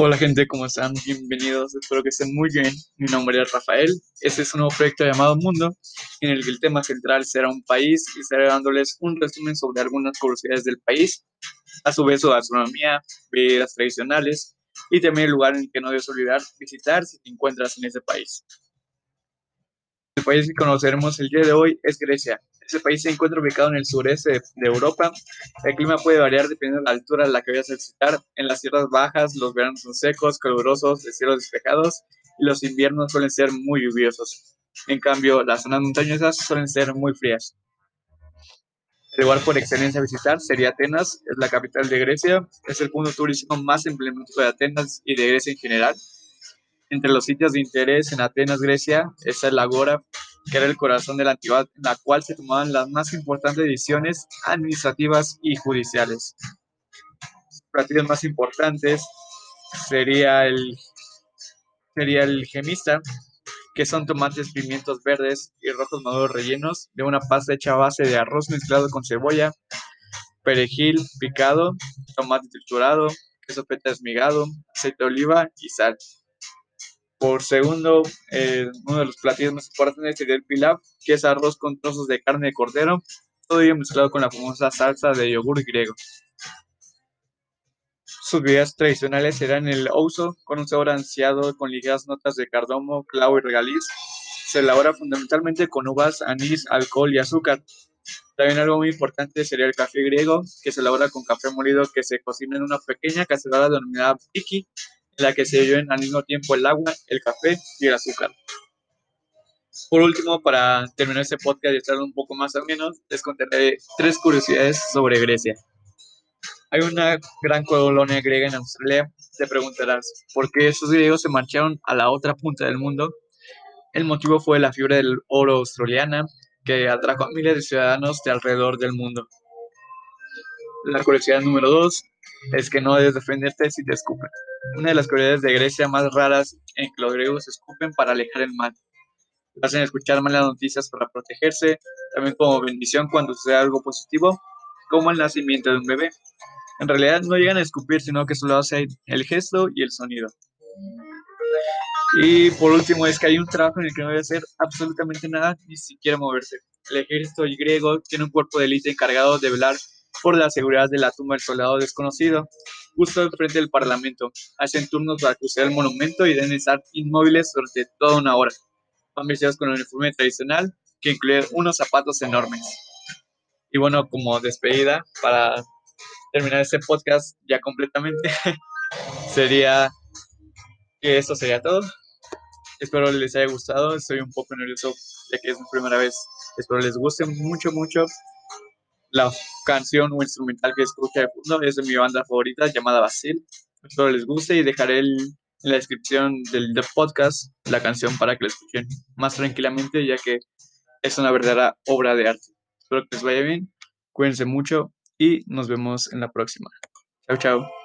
Hola gente, ¿cómo están? Bienvenidos, espero que estén muy bien. Mi nombre es Rafael. Este es un nuevo proyecto llamado Mundo, en el que el tema central será un país y estaré dándoles un resumen sobre algunas curiosidades del país, a su vez su gastronomía, bebidas tradicionales y también el lugar en el que no debes olvidar visitar si te encuentras en ese país. El país que conoceremos el día de hoy es Grecia. Este país se encuentra ubicado en el sureste de, Europa. El clima puede variar dependiendo de la altura a la que vayas a visitar. En las tierras bajas, los veranos son secos, calurosos, de cielos despejados y los inviernos suelen ser muy lluviosos. En cambio, las zonas montañosas suelen ser muy frías. El lugar por excelencia a visitar sería Atenas, es la capital de Grecia, es el punto turístico más emblemático de Atenas y de Grecia en general. Entre los sitios de interés en Atenas, Grecia, está el Agora, que era el corazón de la antigüedad, en la cual se tomaban las más importantes decisiones administrativas y judiciales. Los más importantes sería el, sería el gemista, que son tomates, pimientos verdes y rojos maduros rellenos de una pasta hecha a base de arroz mezclado con cebolla, perejil picado, tomate triturado, queso feta esmigado, aceite de oliva y sal. Por segundo, eh, uno de los platillos más importantes sería el pilaf, que es arroz con trozos de carne de cordero, todo ello mezclado con la famosa salsa de yogur griego. Sus bebidas tradicionales serán el ouzo, con un sabor ansiado con ligeras notas de cardomo, clavo y regaliz. Se elabora fundamentalmente con uvas, anís, alcohol y azúcar. También algo muy importante sería el café griego, que se elabora con café molido que se cocina en una pequeña cacerola denominada tiki, la que se lleven al mismo tiempo el agua, el café y el azúcar. Por último, para terminar este podcast y estar un poco más o menos, les contaré tres curiosidades sobre Grecia. Hay una gran colonia griega en Australia. Te preguntarás, ¿por qué esos griegos se marcharon a la otra punta del mundo? El motivo fue la fiebre del oro australiana, que atrajo a miles de ciudadanos de alrededor del mundo. La curiosidad número dos es que no debes defenderte si te escupen. Una de las curiosidades de Grecia más raras en que los griegos escupen para alejar el mal. Hacen escuchar malas noticias para protegerse, también como bendición cuando sucede algo positivo, como el nacimiento de un bebé. En realidad no llegan a escupir, sino que solo hacen el gesto y el sonido. Y por último es que hay un trabajo en el que no debe hacer absolutamente nada, ni siquiera moverse. El ejército griego tiene un cuerpo de élite encargado de velar por la seguridad de la tumba del soldado desconocido, justo enfrente del Parlamento. Hacen turnos para cruzar el monumento y deben estar inmóviles durante toda una hora. Van vestidos con un uniforme tradicional que incluye unos zapatos enormes. Y bueno, como despedida, para terminar este podcast ya completamente, sería que esto sería todo. Espero les haya gustado. Estoy un poco nervioso ya que es mi primera vez. Espero les guste mucho, mucho la canción o instrumental que escucha de fondo es de mi banda favorita llamada Basil. Espero les guste y dejaré en la descripción del, podcast la canción para que la escuchen más tranquilamente ya que es una verdadera obra de arte. Espero que les vaya bien, cuídense mucho y nos vemos en la próxima. Chao, chao.